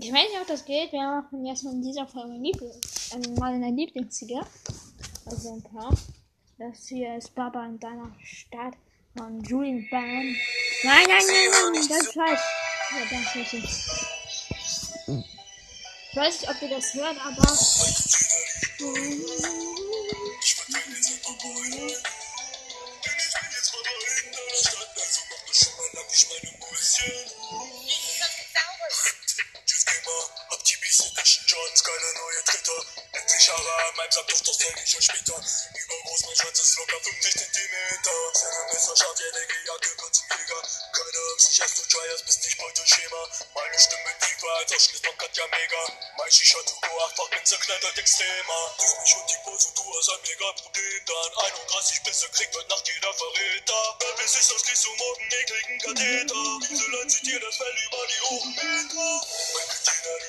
Ich weiß nicht, ob das geht. Wir machen erstmal in dieser Folge Lieblings äh, mal eine Lieblingsliga. Also ein paar. Das hier ist Baba in deiner Stadt von Julian Bam. Nein, nein, nein, nein, das ist falsch. Ja, das ist es. Ich weiß nicht, ob ihr das hört, aber. Haare an meinem Sack, doch das zeig ich euch später. Übergroß, mein Schwanz ist locker 50 Zentimeter. Seine Messer ja, Digga, Jacke wird zum Jäger. Keine Angst, ich du Triers, bist nicht Beuteschema. Meine Stimme tiefer als Ausschlussbock hat ja mega. Mein Shisha to go, achtfach bin zerknattert extremer. Dies mich und die Pose, du hast ein mega Problem. Dann 31 Bisse kriegt heute Nacht jeder Verräter. Wer bis ist das schließt du morgen ekligen Katheter. Diese Leute zieht dir das Fell über die Ohren Meter. Mein Katina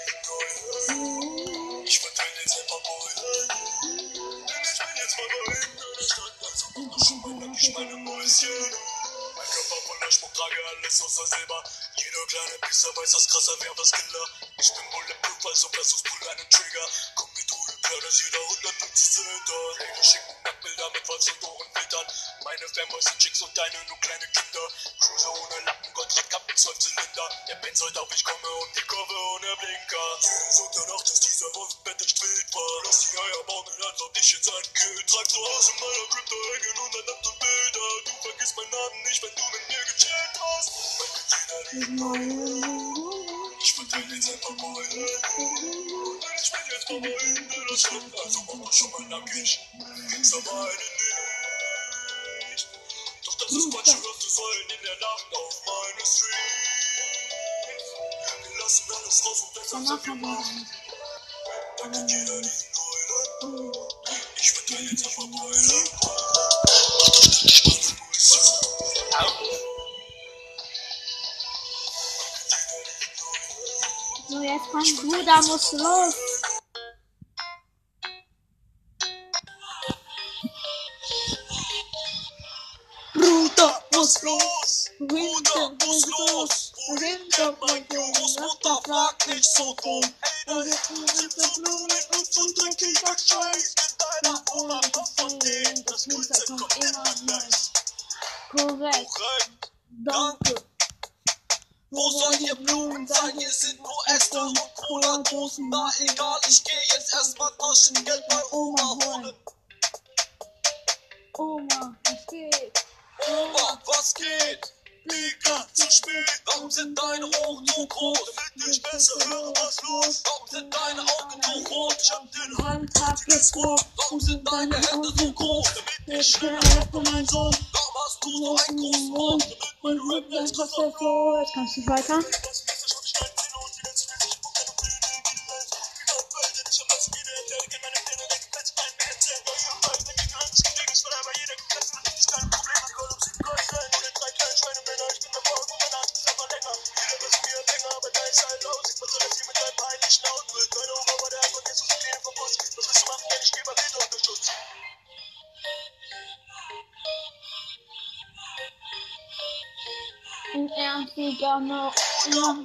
Schmuck, trage alles außer Silber. Jeder kleine Pisser weiß, dass krasser wäre was Killer. Ich bin bulletproof, also pull einen Trigger. Komm mit Ruhe, klar, dass jeder 150 Zylinder. Läger schicken Nacktbilder mit Walz und Ohrenfiltern. Meine Fanboys sind Chicks und deine nur kleine Kinder. Cruiser ohne Lappen, Gottrad, Kappen, 12 Zylinder. Der Benz heute auf, ich komme und die Kurve ohne Blinker. Jede Sonntagnacht ist dieser Wolfsbett echt wild war. Lass die Eier bauen und antwort dich in sein Kind. Trag zu Hause in meiner Krypto hängen und ein Laptop Bilder. Du vergisst meinen Namen nicht, wenn du mit mir gechillt hast. Mein Katina liegt ich verteile jetzt ein paar Beulen. Denn ich bin jetzt Mama in der Stadt, also mach doch schon mal nackig. Kennst aber eine nicht. Doch das ist Quatsch, hörst du sollen in der Nacht auf meine Street. Wir lassen alles raus und deshalb sind wir machen. Da kennt jeder diesen Keulen. Ich verteile jetzt meine Mäuschen. So, jetzt komm du, da musst du los. Bruder muss los, Bruder muss los. Kommt mein Großmutter, fragt nicht so dumm. Ey, da sind so Blumen und so dreckiger du so einen großen Mund? Damit mein Rap jetzt kannst du weiter.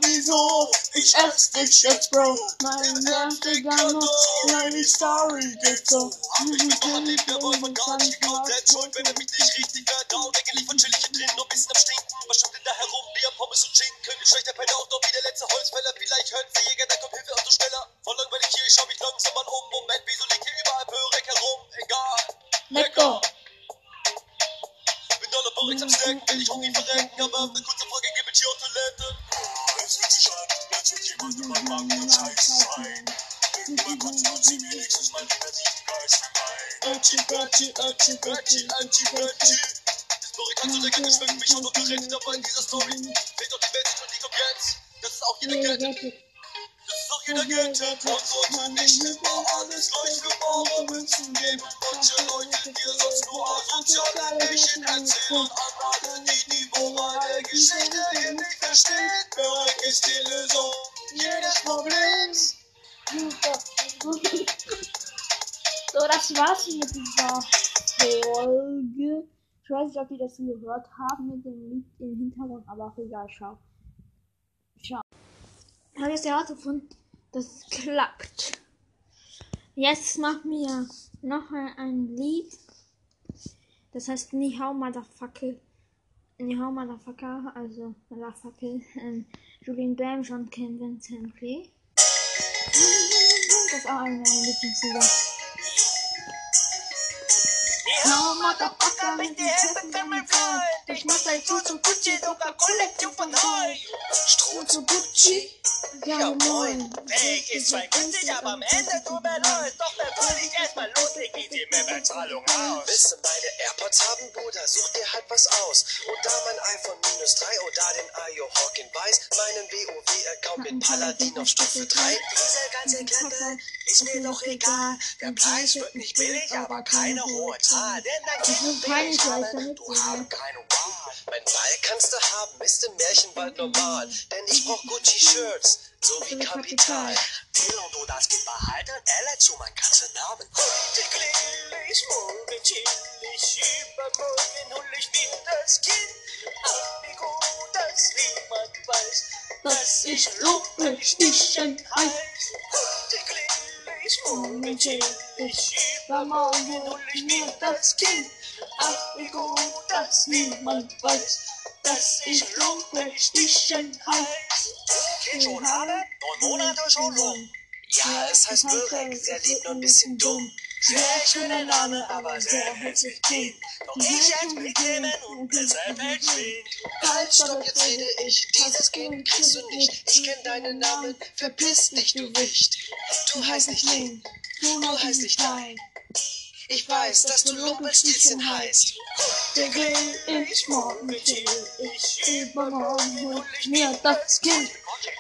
Wieso? Ich ess dich jetzt, Bro. Mein Ernst, Digga, no. Meine Story geht so. Ich bin doch dem der Boy von gar nicht geglaubt. Selbst schuld, wenn er mich nicht richtig. Decke liefert chillig Ötchi, Ötchi. Das Porix kann so lecker, das schmeckt mich auch noch gerettet. Aber in dieser Story fehlt doch die Welt und die kommt jetzt. Das ist auch jeder Geld. Das ist auch jeder Geld. Und sollte nicht immer alles gleich für bare Münzen geben. Manche Leute dir sonst nur asoziale Märchen erzählen. Und an alle, die die Moral der Geschichte hier nicht verstehen. Bereit ist die Lösung jedes Problems. Super. Das war's mit dieser Folge. Ich weiß nicht, ob ihr das gehört haben mit dem Lied im Hintergrund, aber auch egal, schau. Ciao. habe jetzt herausgefunden, das klappt. Jetzt machen wir noch ein Lied. Das heißt Ni Hao Motherfucker. Ni Hao Motherfucker, also Motherfucker. Ähm, Julian Bam, John Kim, Vincent Lee. Das ist auch eine meiner Lieblingslieder. No, Motherfucker, helfen kann mein Freund. Ich mach dein Schuh zum Gucci, sogar Kollektion von neu. Stroh zu Gucci? Ja, moin. Weg ist zwar günstig, aber am Ende tut mir leid. Doch ich erstmal loslegen, wie die Mehrwertzahlung aus. Willst du meine AirPods haben, Bruder? Such dir halt was aus. Und da mein iPhone minus 3 oder den Ayo Hawkin weiß, meinen WoW-Account mit Paladin auf Stufe 3. Diese ganze Klette ist mir doch egal. Der Preis wird nicht billig, aber keine hohe Zahl. Denn dein ist will ich ich haben, du singe. haben keine Wahl. Mein Ball kannst du haben, ist im Märchenwald normal. Denn ich brauch Gucci-Shirts, so wie Kapital. Du das Kind behalten, elle zu meinen ganzen Namen. Heute grill ich, morgen chill ich, übermorgen hol ich mir das Kind. Ach, wie gut, dass niemand weiß, dass ich Lupe stichen heiß. Heute grill ich, morgen chill ich, übermorgen hol ich mir das Kind. Ach, wie gut, dass niemand weiß, dass ich Lupe stichen heiß. Kind schon habe, neun Monate schon rum. Ja, es heißt Börek, sehr lieb, nur ein bisschen dumm. Sehr schöner Name, aber sehr herzlich klingt. Doch ich als mitnehmen und deshalb entschwind. Halt, stopp, jetzt rede ich. Dieses Kind kriegst du nicht. Ich kenn deinen Namen. Verpiss dich, du Wicht. Du heißt nicht Lin. Du heißt nicht Dein. Ich weiß, dass du Lumpelstießchen heißt. Der grill ich, morgen chill ich, übermorgen hol ich mir das Kind.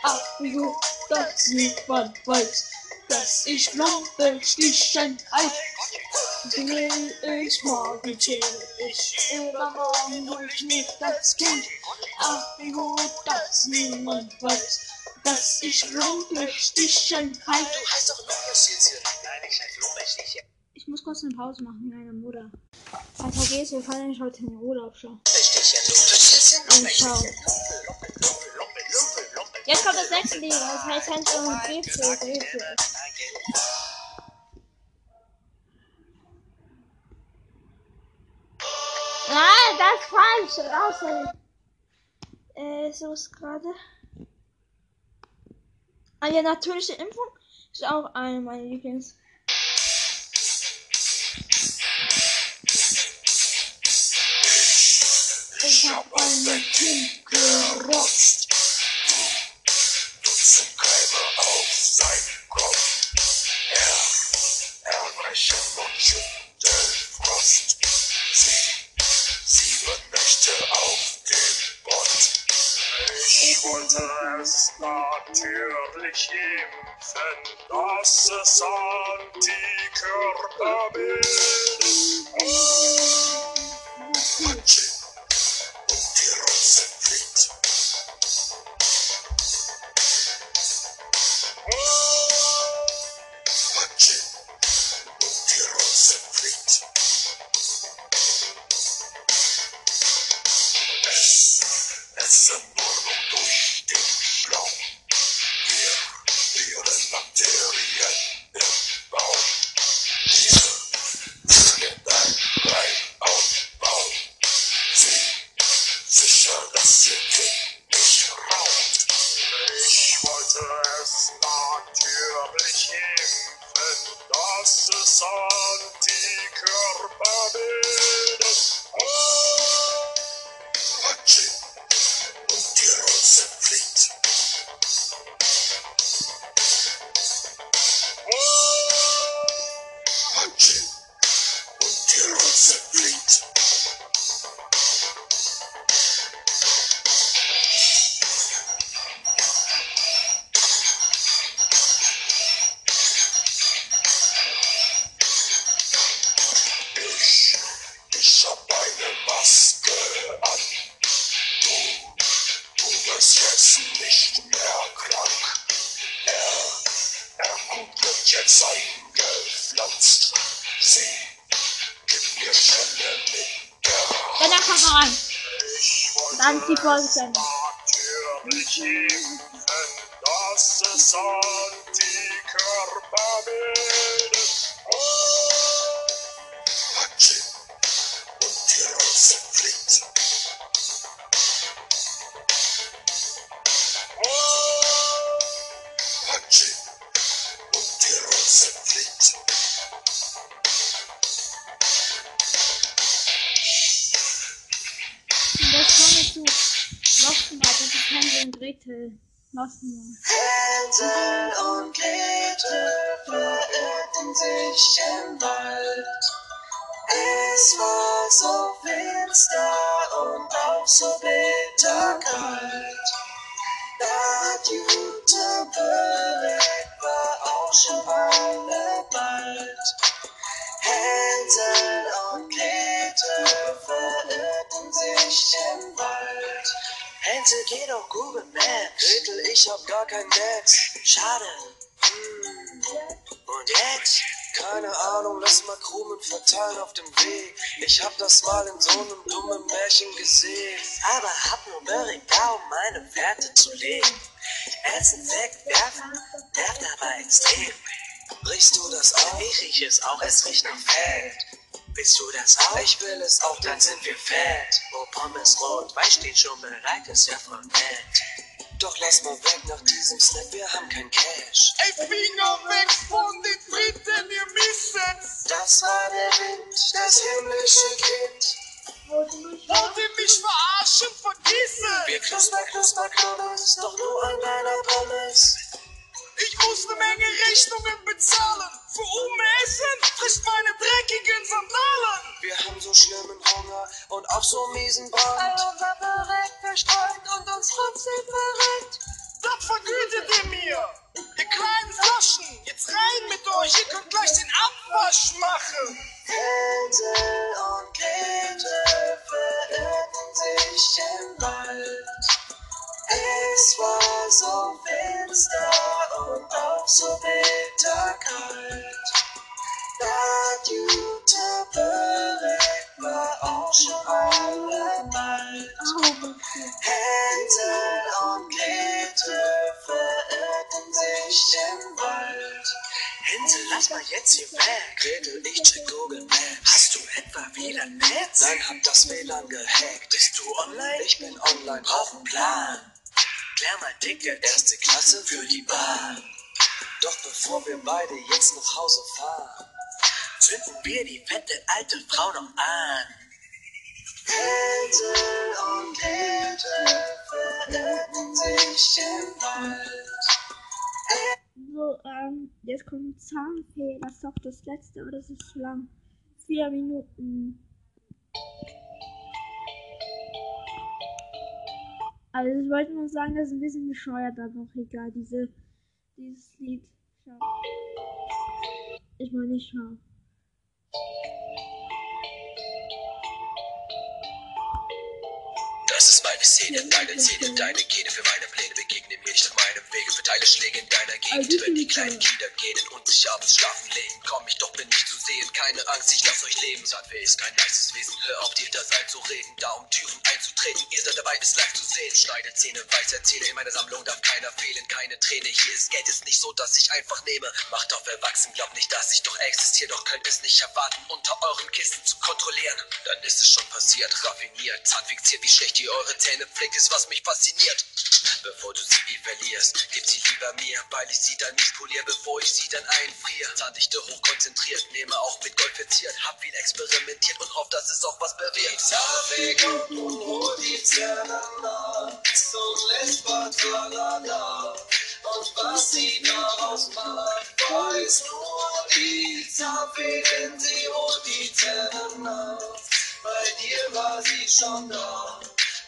Ach, wie gut, dass niemand weiß, dass ich Lumpelstichen heiß. Grill ich, morgen chill ich, übermorgen hol ich mir das Kind. Ach, wie gut, dass niemand weiß, dass ich Lumpelstichen heiß. Du heißt doch Lumpelstießchen. Nein, ich heiße Lumpelstießchen. Ich muss kurz eine Pause machen, meine Mutter. Also geht's, wir fahren nämlich heute in den Urlaub schon. Ciao. Lumpelstießchen. Lumpel, Lumpel, Lumpel, Lumpel, Lumpel. Jetzt kommt das nächste Lied, das heißt Hans und Brezel, Brezel. Nein, das ist falsch. Raus. Äh, so ist gerade. Ah ja, natürliche Impfung ist auch eine meiner Lieblings. Ich hab ein Kind gerotzt. Natürlich impfen, dass es Antikörper bildet. Die Ich wollte Dann ist die Folge zu Gretel. Losten Hänsel und Gretel verirrten sich im Wald. Es war so finster und auch so bitterkalt. Das gute Bericht war auch schon bald. Hänsel und Gretel verirrten sich im Wald. Hänsel geht auf Google Maps. Gretel, ich hab gar kein Netz. Schade. Hm. Und jetzt? Keine Ahnung, lass mal Krumen verteilen auf dem Weg. Ich hab das mal in so einem dummen Märchen gesehen. Aber hab nur da, um meine Werte zu legen. Essen wegwerfen, nervt aber extrem. Riechst du das auch? Ich rieche es auch, es riecht nach Fett. Willst du das auch? Ich will es auch, dann sind wir fett. Oh, Pommes rot, Weiß steht schon bereit, ist ja voll nett. Doch lass mal weg nach diesem Snap, wir haben kein Cash. Ey, Finger weg von den Fritten, ihr Misses! Das war der Wind, das himmlische Kind. Wollt ihr mich verarschen, vergiss Wir knusper, knusper, knubbers, doch nur an deiner Pommes. Ich muss eine Menge Rechnungen bezahlen. Für Umessen frisst meine dreckigen Sandalen. Wir haben so schlimmen Hunger und auch so miesen Brand. All unser Bericht verstreut und uns trotzdem verreckt. Das vergütet ihr mir. Ihr kleinen Flaschen, jetzt rein mit euch. Ihr könnt gleich den Abwasch machen. Hänsel und Gretel verirrten sich im Wald. Es war so finster und auch so bitterkalt. Das gute Bericht war auch schon bald. Hänsel und Gretel verirrten sich im Wald. Hänsel, lass mal jetzt hier weg. Gretel, ich check Google Maps. Hast du etwa WLAN Netz? Nein, hab das WLAN gehackt. Bist du online? Ich bin online, brauch einen Plan. Klär mal Ticket, erste Klasse für die Bahn. Doch bevor wir beide jetzt nach Hause fahren, zünden wir die fette alte Frau noch an. Hänsel und Gretel verirrten sich im Wald. So, ähm, jetzt kommt Zahnfee. Das ist doch das letzte, aber das ist zu lang. Vier Minuten. Also ich wollte nur sagen, das ist ein bisschen bescheuert, aber auch egal. Diese, dieses Lied. Ich meine nicht schau. Ist meine Szene, deine Szene, deine Gene für meine Pläne. Begegne mir nicht auf meinem Wege, verteile Schläge in deiner Gegend. Wenn die kleinen Kinder gehen und sich abends schlafen legen, komm ich doch, bin nicht zu sehen. Keine Angst, ich lass euch leben. Sandweh ist kein nices Wesen, hör auf, dir da seid zu reden. Da um Türen einzutreten, ihr seid dabei, es live zu sehen. Schneide Zähne, weiß erzähle, in meiner Sammlung darf keiner fehlen. Keine Träne, hier ist Geld, ist nicht so, dass ich einfach nehme. Macht auf erwachsen, glaubt nicht, dass ich doch existiere, doch könnt es nicht erwarten, unter euren Kisten zu kontrollieren. Dann ist es schon passiert, raffiniert, zahnfixiert, wie schlecht ihr eure Zähne pflegt, ist was mich fasziniert. Bevor du sie verlierst, gib sie lieber mir, weil ich sie dann nicht poliere, bevor ich sie dann einfriere. Zahndichte hochkonzentriert, nehme auch mit Gold verziert, hab viel experimentiert und hoffe, dass es auch was bewirkt. Zahnweh kommt und holt die Zähne und lässt Batralala. Und was sie daraus macht, weiß nur die Zahnweh, denn sie holt die Zähne nachts. Bei dir war sie schon da.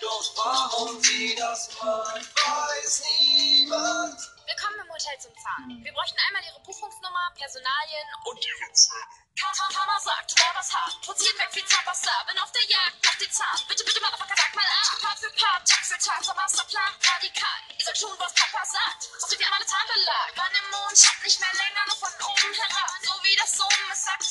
Doch warum sie das macht, weiß niemand. Willkommen im Hotel zum Zahn. Wir bräuchten einmal Ihre Buchungsnummer, Personalien Und ihre Zähne. Kama, Kama sagt, war was hart. Produziert weg wie Zahnpasta, bin auf der Jagd nach den Zahn. Bitte, bitte, Motherfucker, sag mal A. Part für Part, Tag für Tag, unser Masterplan, radikal. Ihr sollt tun, was Papa sagt. So wir an alle Zahnbelag. Mann im Mond, schaut nicht mehr länger, nur von oben herab. So wie das Summen, es sagt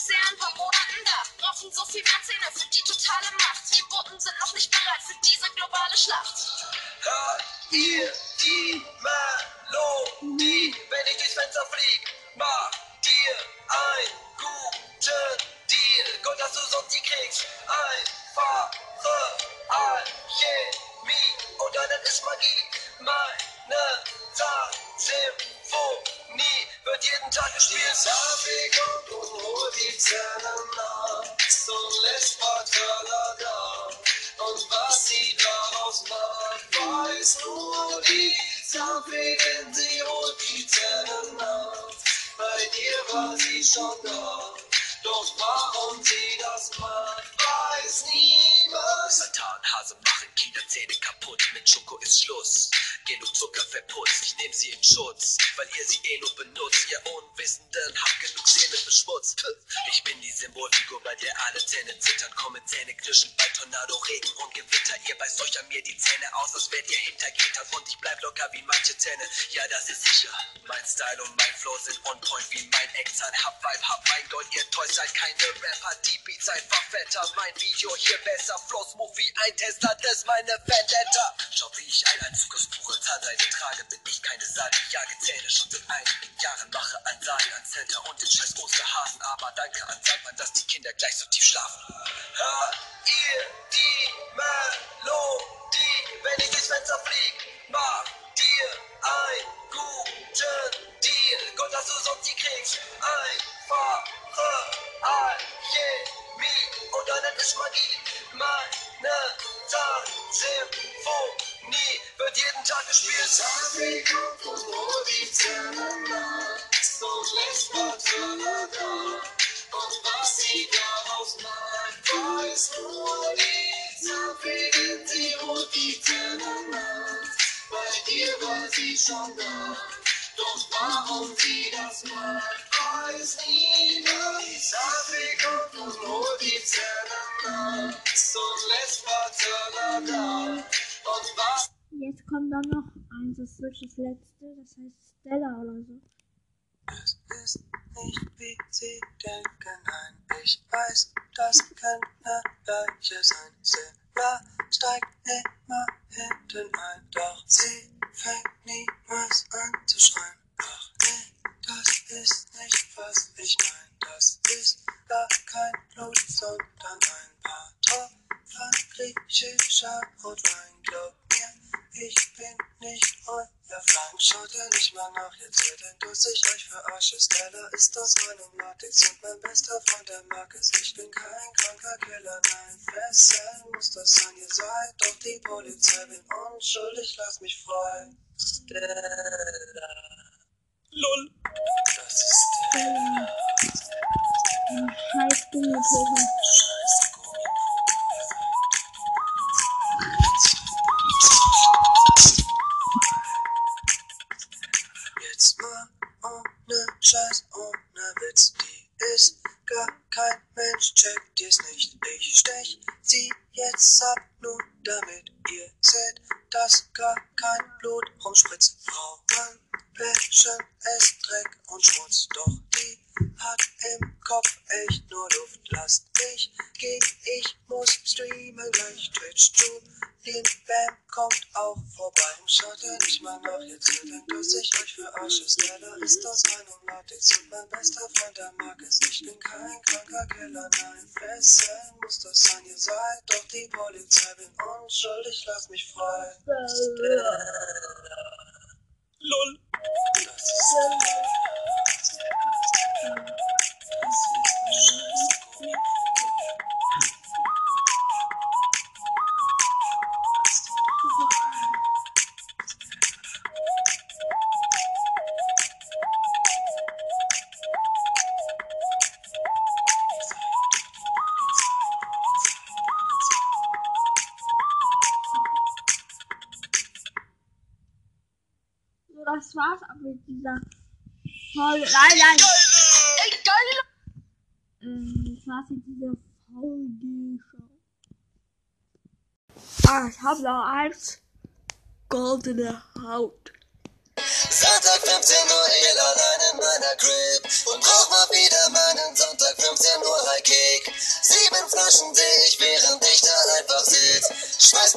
Yeah. Satan, machen Kinderzähne kaputt. Mit Schoko ist Schluss. Genug Zucker verputzt, ich nehm sie in Schutz, weil ihr sie eh nur benutzt. Ihr Unwissenden habt genug Seelen beschmutzt. Ich bin die Symbolfigur, bei der alle Zähne zittern. Kommen Zähne knirschen bei Tornado, Regen und Gewitter. Ihr beißt euch an mir die Zähne aus, als wärt ihr hinter Gittern. Und ich bleib locker wie manche Zähne. Ja, das ist sicher. Mein Style und mein Flow sind on point wie mein Ex-Zahn. Hab Vibe, hab mein Gold, ihr täuscht seid keine Rapper. Die Beats einfach fetter. Mein Video hier besser. Flow smooth wie ein Tester, das ist meine Vendetta. Schaut, wie ich ein Einzug aus Zahnseide trage, bin ich keine Sage. Jage Zähne schon seit einigen Jahren. Mache Ansagen an Center und den scheiß Osterhasen. Aber danke an Sandmann, dass die Kinder gleich so tief schlafen. Hört ihr Jetzt kommt dann noch eins, das wird das letzte, das heißt Stella oder so. Es ist nicht wie sie denken, nein, ich weiß, das könnte welche sein. Stella steigt immer hinten ein, doch sie fängt niemals an zu schreien. Doch nee, das ist nicht, was ich mein, das ist gar kein Blut, sondern ein paar Tropfen griechischer Rotwein. Glaub mir, ich bin nicht euer Feind. Schaut ihr nicht mal nach, jetzt wird ein Duss ich euch verarsche. Stella ist aus meinem Latex und mein bester Freund, der mag es. Ich bin kein kranker Killer, nein, fesseln muss das sein. Ihr seid doch die Polizei, bin unschuldig, lasst mich frei. Stella. Lol. Das ist Stella. Scheiß Gummipulver. Scheiß denkt, dass ich euch verarsche. Stella ist aus meinem Latex und mein bester Freund, der mag es. Ich bin kein kranker Killer, nein, fesseln muss das sein. Ihr seid doch die Polizei, bin unschuldig, lasst mich frei. Stella. Lol. Das ist Scheiß Gummi. So, das war's aber mit dieser Folge. Nein, nein. Ey, geil! Ähm, das war's mit dieser Folge. Ah, ich habe noch eins. Goldene Haut. Freitag 15 Uhr, ill allein in meiner Crib. Und brauch mal wieder meinen Sonntag 15 Uhr High Kick. Sieben Flaschen seh ich, während ich da einfach sitz. Schmeiß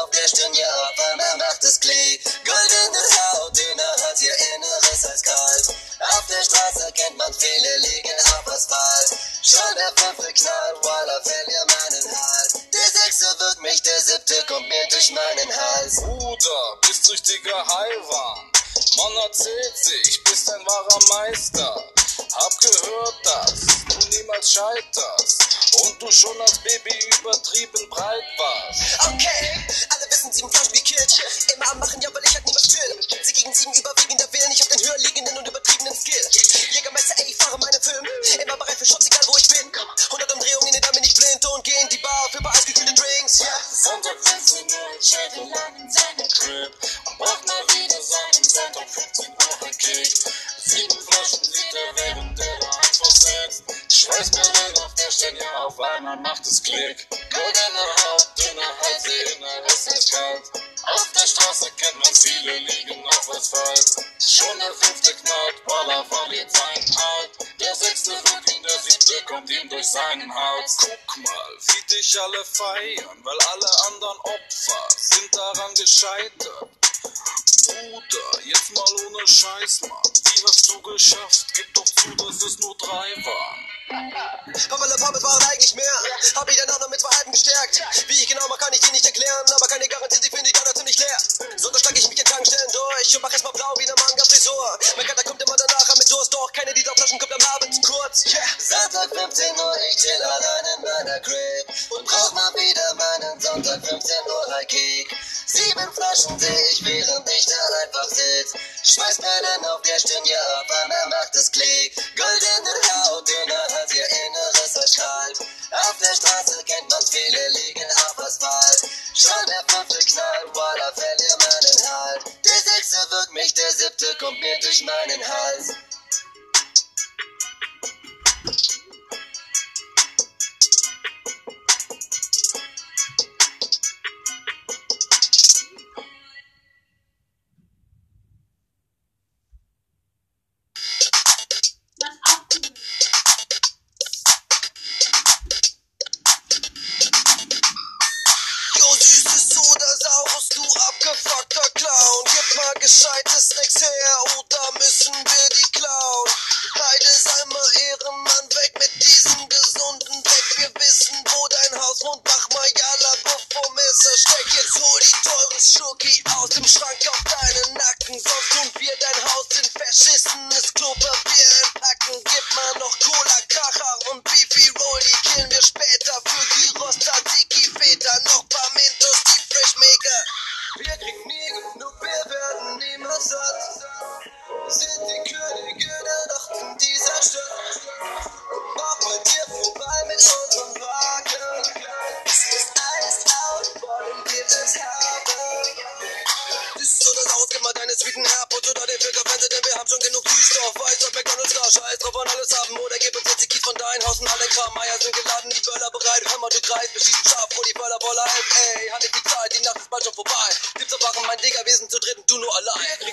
auf der Stirn, ja, aber mir macht es Klick. Goldene Haut, dünner hat ihr Inneres als kalt. Auf der Straße kennt man viele liegen auf Asphalt. Schall der fünfte Knall, voila, fällt ihr meinen Hals. Der sechste wird mich, der siebte kommt mir durch meinen Hals. Bruder, bist süchtiger Heilwahn. Man erzählt sich, bist ein wahrer Meister. Hab gehört, dass du niemals scheiterst und du schon als Baby übertrieben breit warst. Okay, alle wissen, sieben Flaschen gekillt. Immer am Machen, ja, weil ich halt niemals still. Sie gegen sieben überwiegender Willen, ich hab den höher liegenden und übertriebenen Skill. Jägermeister, ey, ich fahre meine Filme. Immer bereit für Schutz, egal wo ich bin. 100 Umdrehungen, in der bin ich blind und geh in die Bar für paar eisgekühlte Drinks. Yeah. Sonntag 15 Uhr, ich chillte lang in seinem Crib und braucht mal wieder seinen Sonntag 15 Uhr Kick. Sieben Flaschen sieht er, da einfach sitzt. Schweißperlen auf der Stirn, ja, auf einmal macht es Klick. Goldene Haut, dünner Hals, Inner ist kalt. Auf der Straße kennt man viele liegen auf Asphalt. Schon der fünfte knallt, Baller verliert seinen Halt. Der sechste wird ihn, der siebte kommt ihm durch seinen Hals. Guck mal, wie dich alle feiern, weil alle anderen Opfer sind daran gescheitert. Bruder, jetzt mal ohne Scheiß, Mann. Wie hast du geschafft? Gib doch zu, dass es nur drei waren. Pappele Pappes waren eigentlich mehr. Hab ich dann auch noch mit zwei Halben gestärkt. Wie ich genau mal kann ich dir nicht erklären, aber keine Garantie, sie finde ich gerade ziemlich leer. So, schlag ich mich in Tankstellen durch und mach erstmal blau wie eine Manga-Frisur. Mein Kater kommt immer danach mit Durst, doch keine dieser Flaschen kommt am Abend kurz. Yeah. Samstag 15 Uhr, ich chill allein in meiner Crib und brauch mal wieder meinen Sonntag 15 Uhr High Kick. Sieben Flaschen seh ich, während ich da einfach sitz. Schweißperlen auf der Stirn, ja, auf einmal macht es Klick. Goldene Haut, dünner Hals, ihr Inneres kalt. Auf der Straße kennt man viele, liegen auf Asphalt. Schon der fünfte Knall, voila, verlier meinen Halt. Der sechste wirkt mich, der siebte kommt mir durch meinen Hals. Mach mal Jalla, bevor Messer steckt. Jetzt hol die teuren Schurki aus dem Schrank auf deinen Nacken. Sonst tun wir dein Haus in verschissenes Klopapier schon vorbei. Gibt's erwachen, mein Digger, wir sind zu dritt und du nur allein.